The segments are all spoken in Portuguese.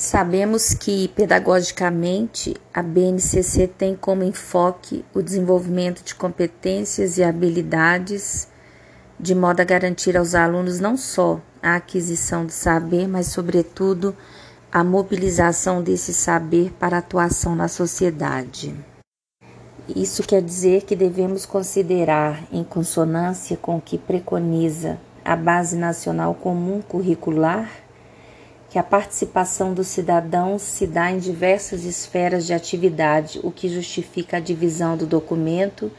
Sabemos que, pedagogicamente, a BNCC tem como enfoque o desenvolvimento de competências e habilidades de modo a garantir aos alunos não só a aquisição de saber, mas, sobretudo, a mobilização desse saber para atuação na sociedade. Isso quer dizer que devemos considerar, em consonância com o que preconiza a Base Nacional Comum Curricular, que a participação dos cidadãos se dá em diversas esferas de atividade, o que justifica a divisão do documento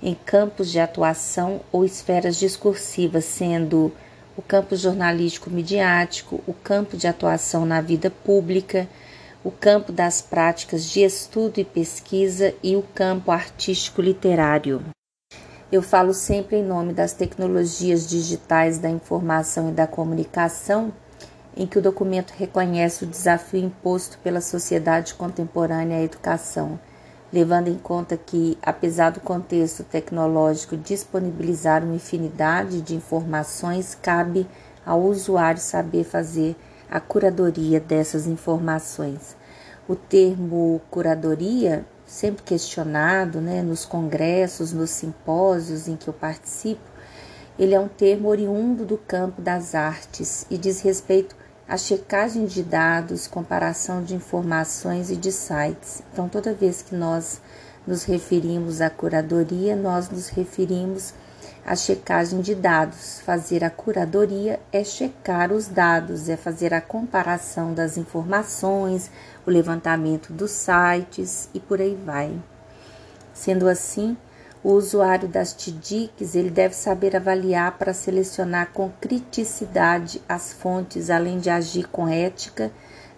em campos de atuação ou esferas discursivas, sendo o campo jornalístico midiático, o campo de atuação na vida pública, o campo das práticas de estudo e pesquisa e o campo artístico literário. Eu falo sempre em nome das tecnologias digitais da informação e da comunicação em que o documento reconhece o desafio imposto pela sociedade contemporânea à educação, levando em conta que, apesar do contexto tecnológico disponibilizar uma infinidade de informações, cabe ao usuário saber fazer a curadoria dessas informações. O termo curadoria, sempre questionado né, nos congressos, nos simpósios em que eu participo, ele é um termo oriundo do campo das artes e diz respeito a checagem de dados, comparação de informações e de sites. Então, toda vez que nós nos referimos à curadoria, nós nos referimos à checagem de dados. Fazer a curadoria é checar os dados, é fazer a comparação das informações, o levantamento dos sites e por aí vai. Sendo assim, o usuário das TDICs ele deve saber avaliar para selecionar com criticidade as fontes, além de agir com ética,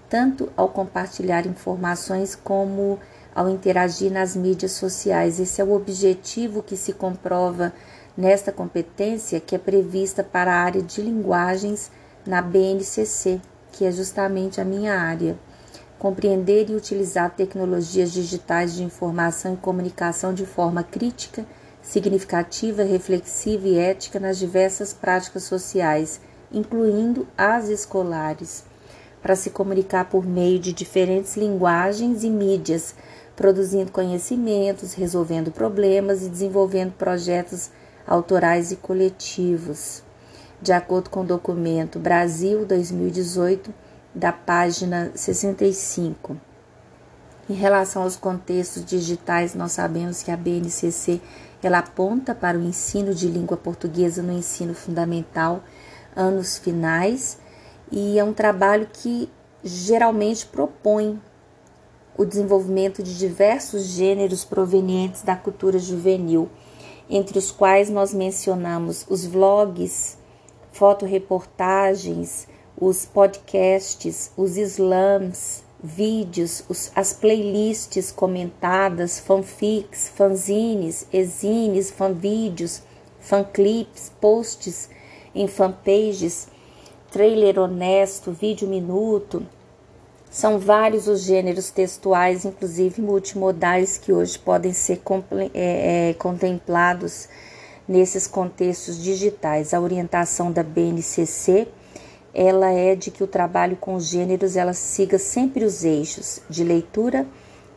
tanto ao compartilhar informações como ao interagir nas mídias sociais. Esse é o objetivo que se comprova nesta competência que é prevista para a área de linguagens na BNCC, que é justamente a minha área compreender e utilizar tecnologias digitais de informação e comunicação de forma crítica, significativa, reflexiva e ética nas diversas práticas sociais, incluindo as escolares, para se comunicar por meio de diferentes linguagens e mídias, produzindo conhecimentos, resolvendo problemas e desenvolvendo projetos autorais e coletivos. De acordo com o documento Brasil 2018, da página 65. Em relação aos contextos digitais, nós sabemos que a BNCC ela aponta para o ensino de língua portuguesa no ensino fundamental, anos finais, e é um trabalho que geralmente propõe o desenvolvimento de diversos gêneros provenientes da cultura juvenil, entre os quais nós mencionamos os vlogs, fotoreportagens, os podcasts, os slams, vídeos, os, as playlists comentadas, fanfics, fanzines, exines, fanvídeos, fanclips, posts em fanpages, trailer honesto, vídeo minuto. São vários os gêneros textuais, inclusive multimodais, que hoje podem ser é, é, contemplados nesses contextos digitais. A orientação da BNCC ela é de que o trabalho com os gêneros ela siga sempre os eixos de leitura,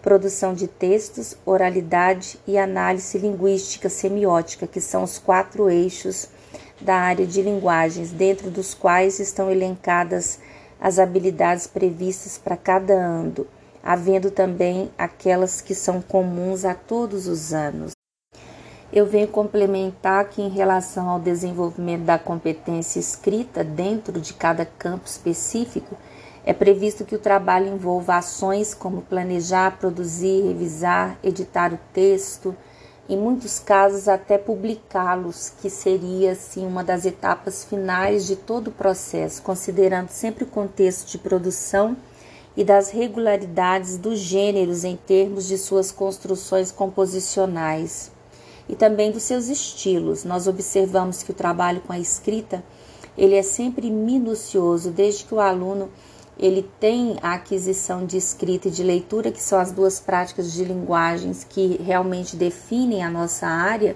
produção de textos, oralidade e análise linguística semiótica, que são os quatro eixos da área de linguagens, dentro dos quais estão elencadas as habilidades previstas para cada ano, havendo também aquelas que são comuns a todos os anos. Eu venho complementar que, em relação ao desenvolvimento da competência escrita dentro de cada campo específico, é previsto que o trabalho envolva ações como planejar, produzir, revisar, editar o texto, em muitos casos até publicá-los, que seria assim uma das etapas finais de todo o processo, considerando sempre o contexto de produção e das regularidades dos gêneros em termos de suas construções composicionais e também dos seus estilos. Nós observamos que o trabalho com a escrita ele é sempre minucioso, desde que o aluno ele tem a aquisição de escrita e de leitura, que são as duas práticas de linguagens que realmente definem a nossa área.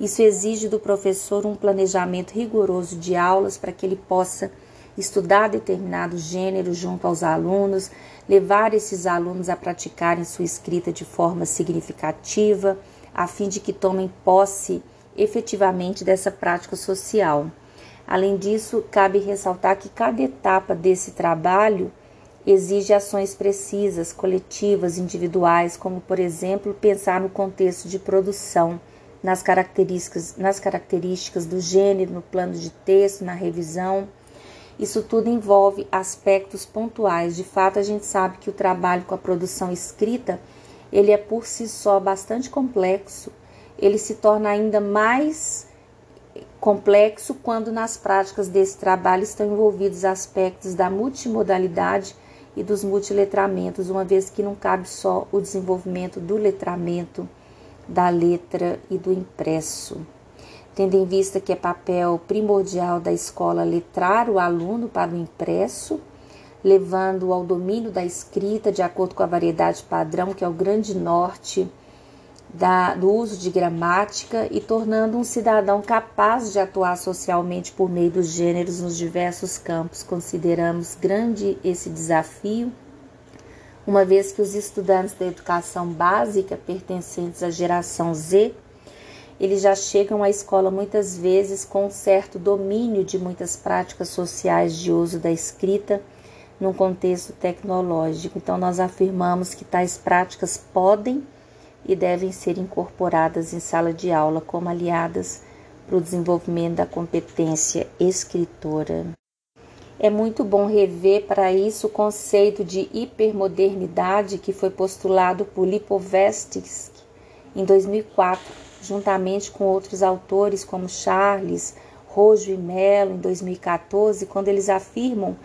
Isso exige do professor um planejamento rigoroso de aulas para que ele possa estudar determinado gênero junto aos alunos, levar esses alunos a praticarem sua escrita de forma significativa, a fim de que tomem posse efetivamente dessa prática social. Além disso, cabe ressaltar que cada etapa desse trabalho exige ações precisas, coletivas, individuais, como, por exemplo, pensar no contexto de produção, nas características, nas características do gênero, no plano de texto, na revisão. Isso tudo envolve aspectos pontuais. De fato, a gente sabe que o trabalho com a produção escrita, ele é por si só bastante complexo. Ele se torna ainda mais complexo quando nas práticas desse trabalho estão envolvidos aspectos da multimodalidade e dos multiletramentos, uma vez que não cabe só o desenvolvimento do letramento, da letra e do impresso. Tendo em vista que é papel primordial da escola letrar o aluno para o impresso, levando ao domínio da escrita de acordo com a variedade padrão, que é o grande norte da, do uso de gramática e tornando um cidadão capaz de atuar socialmente por meio dos gêneros nos diversos campos. Consideramos grande esse desafio, uma vez que os estudantes da educação básica pertencentes à geração Z, eles já chegam à escola muitas vezes com um certo domínio de muitas práticas sociais de uso da escrita num contexto tecnológico. Então nós afirmamos que tais práticas podem e devem ser incorporadas em sala de aula como aliadas para o desenvolvimento da competência escritora. É muito bom rever para isso o conceito de hipermodernidade que foi postulado por Lipovetsky em 2004, juntamente com outros autores como Charles, Rojo e Mello em 2014, quando eles afirmam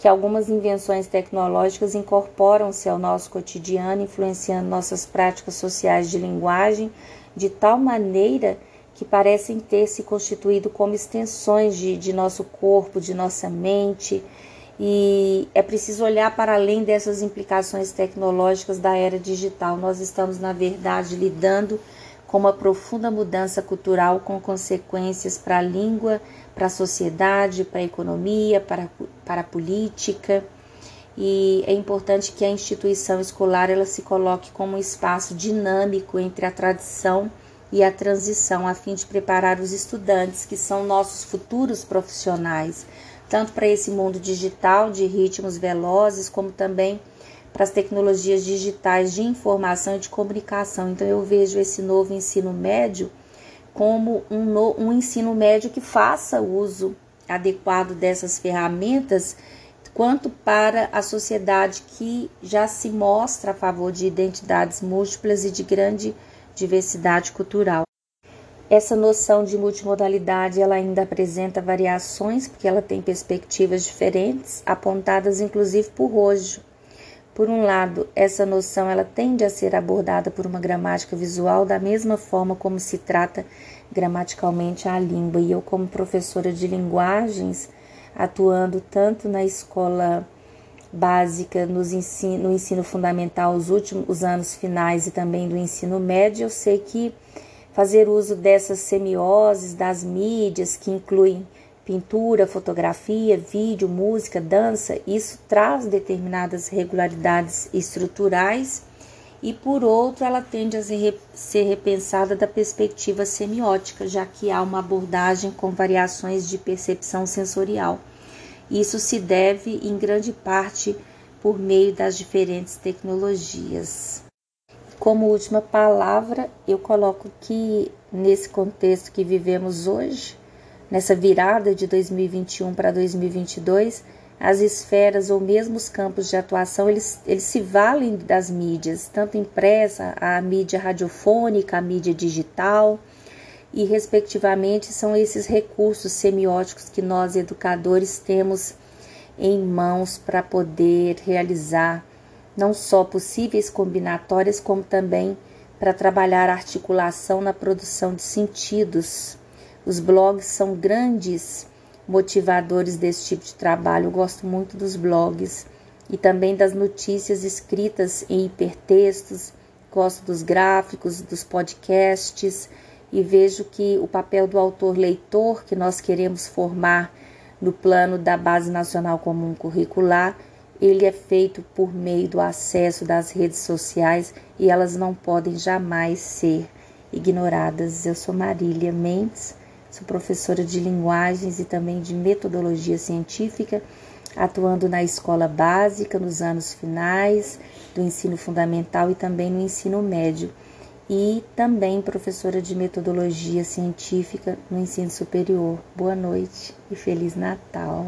que algumas invenções tecnológicas incorporam-se ao nosso cotidiano, influenciando nossas práticas sociais de linguagem de tal maneira que parecem ter se constituído como extensões de, de nosso corpo, de nossa mente. E é preciso olhar para além dessas implicações tecnológicas da era digital. Nós estamos, na verdade, lidando com uma profunda mudança cultural com consequências para a língua, para a sociedade, para a economia, para, para a política. E é importante que a instituição escolar ela se coloque como um espaço dinâmico entre a tradição e a transição, a fim de preparar os estudantes, que são nossos futuros profissionais, tanto para esse mundo digital de ritmos velozes, como também para as tecnologias digitais de informação e de comunicação. Então, eu vejo esse novo ensino médio como um, no, um ensino médio que faça uso adequado dessas ferramentas, quanto para a sociedade que já se mostra a favor de identidades múltiplas e de grande diversidade cultural. Essa noção de multimodalidade ela ainda apresenta variações, porque ela tem perspectivas diferentes, apontadas inclusive por Rojo por um lado, essa noção ela tende a ser abordada por uma gramática visual da mesma forma como se trata gramaticalmente a língua. E eu, como professora de linguagens, atuando tanto na escola básica, nos ensino, no ensino fundamental, os últimos anos finais e também do ensino médio, eu sei que fazer uso dessas semioses das mídias que incluem pintura, fotografia, vídeo, música, dança, isso traz determinadas regularidades estruturais e por outro ela tende a ser repensada da perspectiva semiótica, já que há uma abordagem com variações de percepção sensorial. Isso se deve em grande parte por meio das diferentes tecnologias. Como última palavra, eu coloco que nesse contexto que vivemos hoje, Nessa virada de 2021 para 2022, as esferas ou mesmo os campos de atuação, eles, eles se valem das mídias, tanto impressa, a mídia radiofônica, a mídia digital, e respectivamente são esses recursos semióticos que nós educadores temos em mãos para poder realizar não só possíveis combinatórias, como também para trabalhar a articulação na produção de sentidos os blogs são grandes motivadores desse tipo de trabalho. Eu gosto muito dos blogs e também das notícias escritas em hipertextos. Gosto dos gráficos, dos podcasts e vejo que o papel do autor leitor que nós queremos formar no plano da Base Nacional Comum Curricular, ele é feito por meio do acesso das redes sociais e elas não podem jamais ser ignoradas. Eu sou Marília Mendes, sou professora de linguagens e também de metodologia científica, atuando na escola básica nos anos finais do ensino fundamental e também no ensino médio, e também professora de metodologia científica no ensino superior. Boa noite e feliz Natal.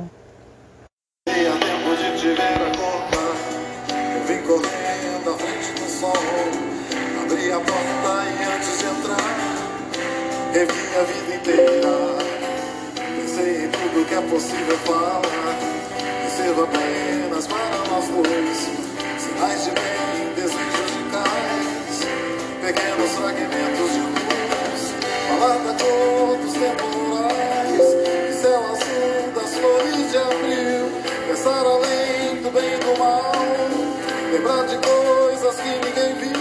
Entrar, revi a vida inteira. Pensei em tudo que é possível falar, e sirva apenas para nós dois. Sinais de bem, desejos de cais, pequenos fragmentos de luz, falar da cor dos temporais, e céu azul das flores de abril, pensar além do bem e do mal, lembrar de coisas que ninguém viu